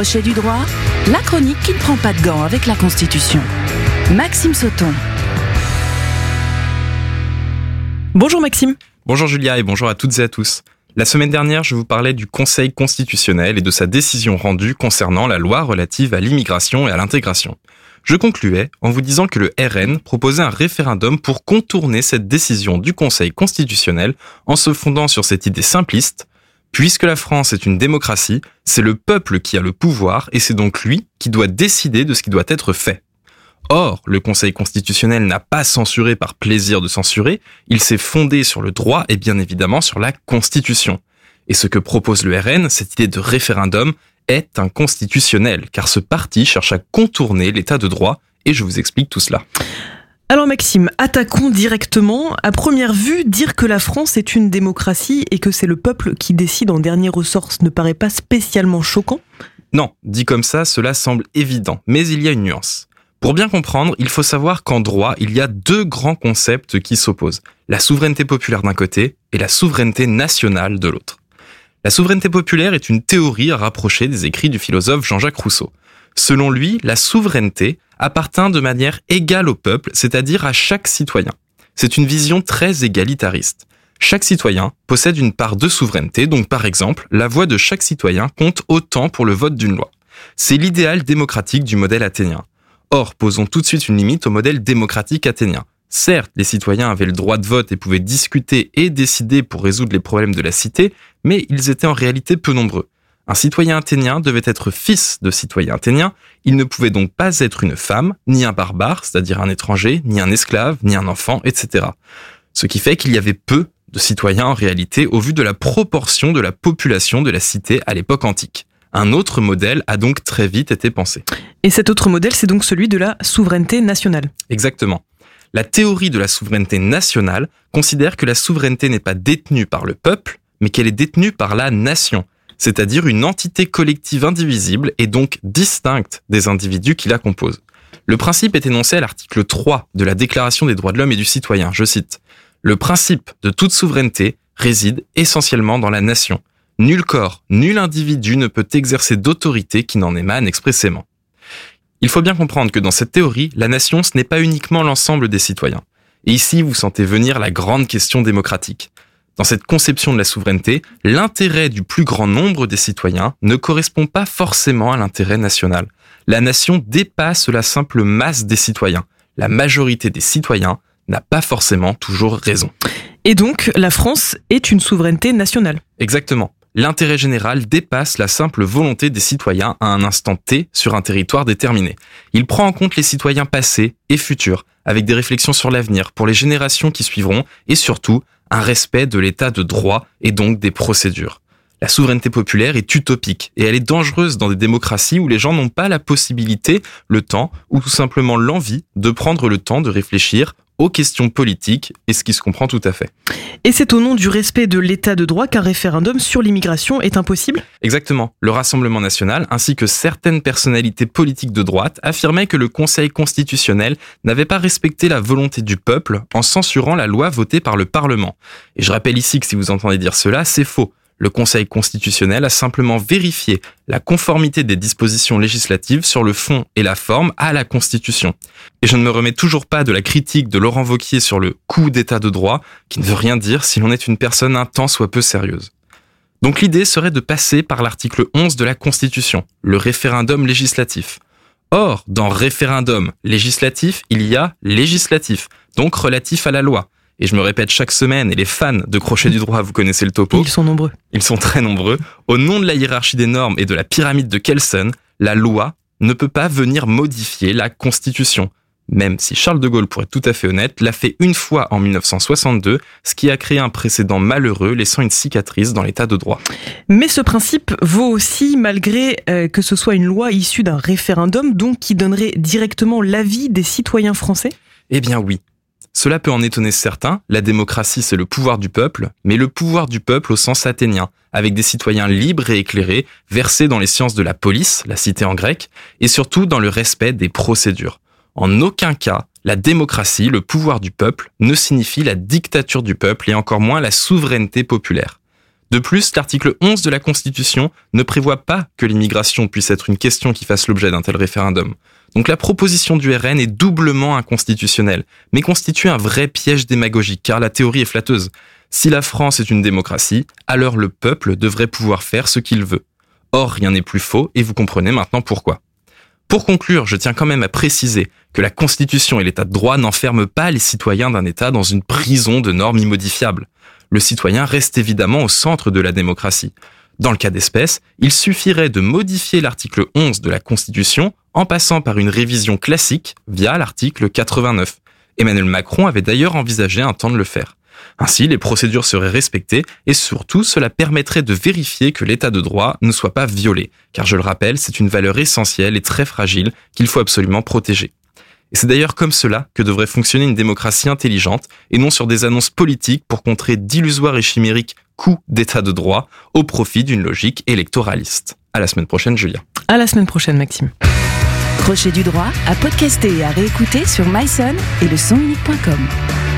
Crochet du droit, la chronique qui ne prend pas de gants avec la Constitution. Maxime Sauton. Bonjour Maxime. Bonjour Julia et bonjour à toutes et à tous. La semaine dernière, je vous parlais du Conseil constitutionnel et de sa décision rendue concernant la loi relative à l'immigration et à l'intégration. Je concluais en vous disant que le RN proposait un référendum pour contourner cette décision du Conseil constitutionnel en se fondant sur cette idée simpliste. Puisque la France est une démocratie, c'est le peuple qui a le pouvoir et c'est donc lui qui doit décider de ce qui doit être fait. Or, le Conseil constitutionnel n'a pas censuré par plaisir de censurer, il s'est fondé sur le droit et bien évidemment sur la Constitution. Et ce que propose le RN, cette idée de référendum, est inconstitutionnel, car ce parti cherche à contourner l'état de droit, et je vous explique tout cela. Alors Maxime, attaquons directement. À première vue, dire que la France est une démocratie et que c'est le peuple qui décide en dernier ressort ne paraît pas spécialement choquant? Non, dit comme ça, cela semble évident, mais il y a une nuance. Pour bien comprendre, il faut savoir qu'en droit, il y a deux grands concepts qui s'opposent. La souveraineté populaire d'un côté et la souveraineté nationale de l'autre. La souveraineté populaire est une théorie à rapprocher des écrits du philosophe Jean-Jacques Rousseau. Selon lui, la souveraineté appartient de manière égale au peuple, c'est-à-dire à chaque citoyen. C'est une vision très égalitariste. Chaque citoyen possède une part de souveraineté, donc par exemple, la voix de chaque citoyen compte autant pour le vote d'une loi. C'est l'idéal démocratique du modèle athénien. Or, posons tout de suite une limite au modèle démocratique athénien. Certes, les citoyens avaient le droit de vote et pouvaient discuter et décider pour résoudre les problèmes de la cité, mais ils étaient en réalité peu nombreux. Un citoyen athénien devait être fils de citoyen athénien, il ne pouvait donc pas être une femme, ni un barbare, c'est-à-dire un étranger, ni un esclave, ni un enfant, etc. Ce qui fait qu'il y avait peu de citoyens en réalité au vu de la proportion de la population de la cité à l'époque antique. Un autre modèle a donc très vite été pensé. Et cet autre modèle, c'est donc celui de la souveraineté nationale. Exactement. La théorie de la souveraineté nationale considère que la souveraineté n'est pas détenue par le peuple, mais qu'elle est détenue par la nation, c'est-à-dire une entité collective indivisible et donc distincte des individus qui la composent. Le principe est énoncé à l'article 3 de la Déclaration des droits de l'homme et du citoyen, je cite. Le principe de toute souveraineté réside essentiellement dans la nation. Nul corps, nul individu ne peut exercer d'autorité qui n'en émane expressément. Il faut bien comprendre que dans cette théorie, la nation, ce n'est pas uniquement l'ensemble des citoyens. Et ici, vous sentez venir la grande question démocratique. Dans cette conception de la souveraineté, l'intérêt du plus grand nombre des citoyens ne correspond pas forcément à l'intérêt national. La nation dépasse la simple masse des citoyens. La majorité des citoyens n'a pas forcément toujours raison. Et donc, la France est une souveraineté nationale. Exactement l'intérêt général dépasse la simple volonté des citoyens à un instant T sur un territoire déterminé. Il prend en compte les citoyens passés et futurs, avec des réflexions sur l'avenir pour les générations qui suivront, et surtout un respect de l'état de droit et donc des procédures. La souveraineté populaire est utopique et elle est dangereuse dans des démocraties où les gens n'ont pas la possibilité, le temps ou tout simplement l'envie de prendre le temps de réfléchir aux questions politiques et ce qui se comprend tout à fait. Et c'est au nom du respect de l'état de droit qu'un référendum sur l'immigration est impossible Exactement. Le Rassemblement national ainsi que certaines personnalités politiques de droite affirmaient que le Conseil constitutionnel n'avait pas respecté la volonté du peuple en censurant la loi votée par le Parlement. Et je rappelle ici que si vous entendez dire cela, c'est faux le Conseil constitutionnel a simplement vérifié la conformité des dispositions législatives sur le fond et la forme à la Constitution. Et je ne me remets toujours pas de la critique de Laurent Vauquier sur le coup d'état de droit, qui ne veut rien dire si l'on est une personne un tant soit peu sérieuse. Donc l'idée serait de passer par l'article 11 de la Constitution, le référendum législatif. Or, dans référendum législatif, il y a législatif, donc relatif à la loi et je me répète chaque semaine, et les fans de Crochet du droit, vous connaissez le topo. Ils sont nombreux. Ils sont très nombreux. Au nom de la hiérarchie des normes et de la pyramide de Kelsen, la loi ne peut pas venir modifier la Constitution. Même si Charles de Gaulle, pour être tout à fait honnête, l'a fait une fois en 1962, ce qui a créé un précédent malheureux laissant une cicatrice dans l'état de droit. Mais ce principe vaut aussi malgré euh, que ce soit une loi issue d'un référendum, donc qui donnerait directement l'avis des citoyens français? Eh bien oui, cela peut en étonner certains, la démocratie c'est le pouvoir du peuple, mais le pouvoir du peuple au sens athénien, avec des citoyens libres et éclairés, versés dans les sciences de la police, la cité en grec, et surtout dans le respect des procédures. En aucun cas, la démocratie, le pouvoir du peuple, ne signifie la dictature du peuple et encore moins la souveraineté populaire. De plus, l'article 11 de la Constitution ne prévoit pas que l'immigration puisse être une question qui fasse l'objet d'un tel référendum. Donc la proposition du RN est doublement inconstitutionnelle, mais constitue un vrai piège démagogique, car la théorie est flatteuse. Si la France est une démocratie, alors le peuple devrait pouvoir faire ce qu'il veut. Or, rien n'est plus faux, et vous comprenez maintenant pourquoi. Pour conclure, je tiens quand même à préciser que la Constitution et l'État de droit n'enferment pas les citoyens d'un État dans une prison de normes immodifiables le citoyen reste évidemment au centre de la démocratie. Dans le cas d'espèce, il suffirait de modifier l'article 11 de la Constitution en passant par une révision classique via l'article 89. Emmanuel Macron avait d'ailleurs envisagé un temps de le faire. Ainsi, les procédures seraient respectées et surtout cela permettrait de vérifier que l'état de droit ne soit pas violé, car je le rappelle, c'est une valeur essentielle et très fragile qu'il faut absolument protéger. Et c'est d'ailleurs comme cela que devrait fonctionner une démocratie intelligente, et non sur des annonces politiques pour contrer d'illusoires et chimériques coups d'état de droit au profit d'une logique électoraliste. À la semaine prochaine, Julia. À la semaine prochaine, Maxime. Crochet du droit à podcaster et à réécouter sur myson et le.